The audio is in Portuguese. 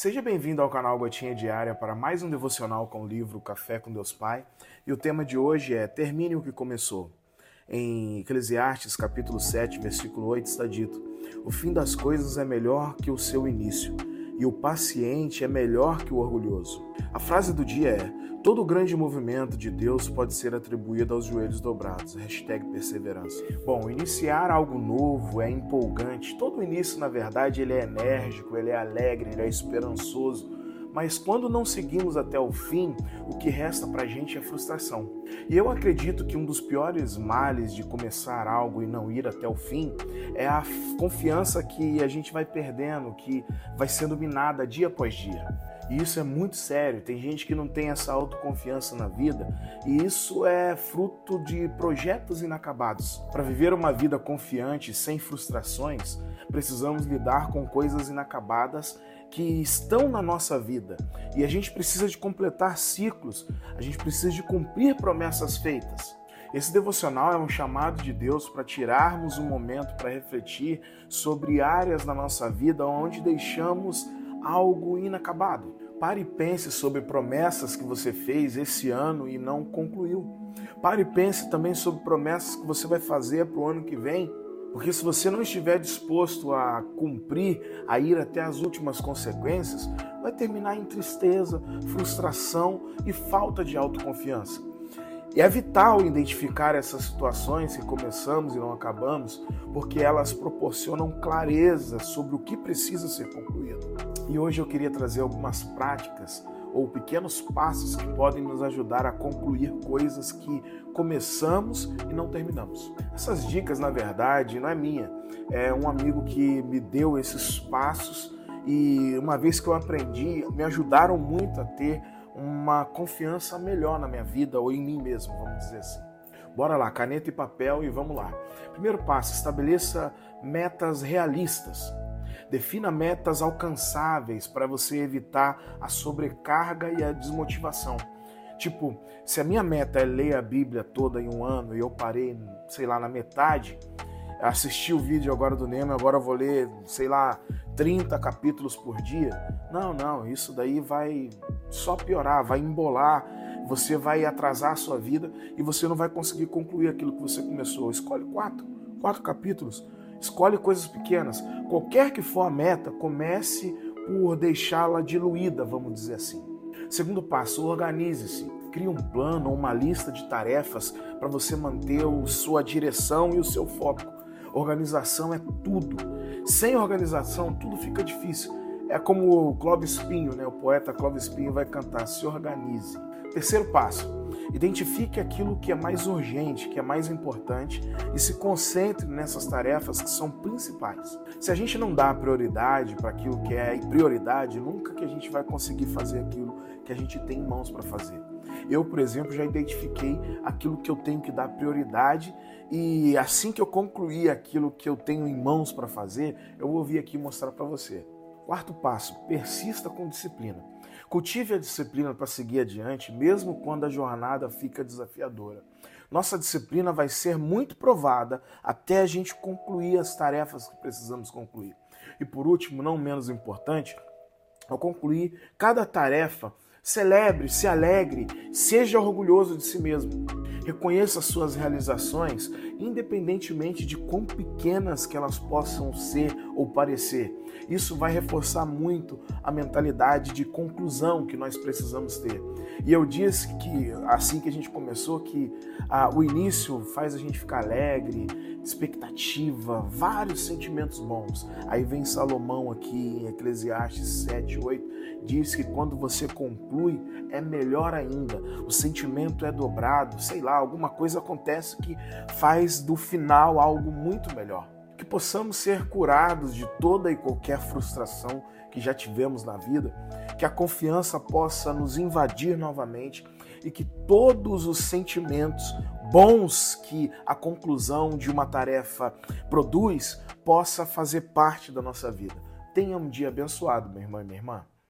Seja bem-vindo ao canal Gotinha Diária para mais um devocional com o livro Café com Deus Pai. E o tema de hoje é Termine o que começou. Em Eclesiastes capítulo 7, versículo 8 está dito: O fim das coisas é melhor que o seu início, e o paciente é melhor que o orgulhoso. A frase do dia é: Todo grande movimento de Deus pode ser atribuído aos joelhos dobrados. Hashtag perseverança. Bom, iniciar algo novo é empolgante. Todo início, na verdade, ele é enérgico, ele é alegre, ele é esperançoso. Mas quando não seguimos até o fim, o que resta pra gente é frustração. E eu acredito que um dos piores males de começar algo e não ir até o fim é a confiança que a gente vai perdendo, que vai sendo minada dia após dia. E isso é muito sério. Tem gente que não tem essa autoconfiança na vida, e isso é fruto de projetos inacabados. Para viver uma vida confiante, sem frustrações, precisamos lidar com coisas inacabadas que estão na nossa vida. E a gente precisa de completar ciclos, a gente precisa de cumprir promessas feitas. Esse devocional é um chamado de Deus para tirarmos um momento para refletir sobre áreas na nossa vida onde deixamos algo inacabado. Pare e pense sobre promessas que você fez esse ano e não concluiu. Pare e pense também sobre promessas que você vai fazer para o ano que vem. Porque se você não estiver disposto a cumprir, a ir até as últimas consequências, vai terminar em tristeza, frustração e falta de autoconfiança. E é vital identificar essas situações que começamos e não acabamos, porque elas proporcionam clareza sobre o que precisa ser concluído. E hoje eu queria trazer algumas práticas ou pequenos passos que podem nos ajudar a concluir coisas que começamos e não terminamos. Essas dicas, na verdade, não é minha, é um amigo que me deu esses passos e uma vez que eu aprendi, me ajudaram muito a ter uma confiança melhor na minha vida ou em mim mesmo, vamos dizer assim. Bora lá, caneta e papel e vamos lá. Primeiro passo, estabeleça metas realistas. Defina metas alcançáveis para você evitar a sobrecarga e a desmotivação. Tipo, se a minha meta é ler a Bíblia toda em um ano e eu parei, sei lá, na metade, assisti o vídeo agora do Nemo, agora eu vou ler, sei lá, 30 capítulos por dia. Não, não, isso daí vai só piorar, vai embolar, você vai atrasar a sua vida e você não vai conseguir concluir aquilo que você começou. Escolhe quatro, quatro capítulos Escolhe coisas pequenas. Qualquer que for a meta, comece por deixá-la diluída, vamos dizer assim. Segundo passo, organize-se. Crie um plano ou uma lista de tarefas para você manter a sua direção e o seu foco. Organização é tudo. Sem organização, tudo fica difícil. É como o Clóvis Pinho, né? o poeta Clóvis Pinho vai cantar: se organize. Terceiro passo, identifique aquilo que é mais urgente, que é mais importante e se concentre nessas tarefas que são principais. Se a gente não dá prioridade para aquilo que é prioridade, nunca que a gente vai conseguir fazer aquilo que a gente tem em mãos para fazer. Eu, por exemplo, já identifiquei aquilo que eu tenho que dar prioridade e assim que eu concluir aquilo que eu tenho em mãos para fazer, eu vou vir aqui mostrar para você. Quarto passo: persista com disciplina. Cultive a disciplina para seguir adiante, mesmo quando a jornada fica desafiadora. Nossa disciplina vai ser muito provada até a gente concluir as tarefas que precisamos concluir. E por último, não menos importante, ao concluir cada tarefa, celebre, se alegre, seja orgulhoso de si mesmo. Reconheça suas realizações, independentemente de quão pequenas que elas possam ser ou parecer. Isso vai reforçar muito a mentalidade de conclusão que nós precisamos ter. E eu disse que, assim que a gente começou, que ah, o início faz a gente ficar alegre, expectativa, vários sentimentos bons. Aí vem Salomão aqui em Eclesiastes 7, 8, diz que quando você conclui é melhor ainda. O sentimento é dobrado, sei lá, alguma coisa acontece que faz do final algo muito melhor. Que possamos ser curados de toda e qualquer frustração que já tivemos na vida, que a confiança possa nos invadir novamente e que todos os sentimentos bons que a conclusão de uma tarefa produz possa fazer parte da nossa vida. Tenha um dia abençoado, meu irmão e minha irmã.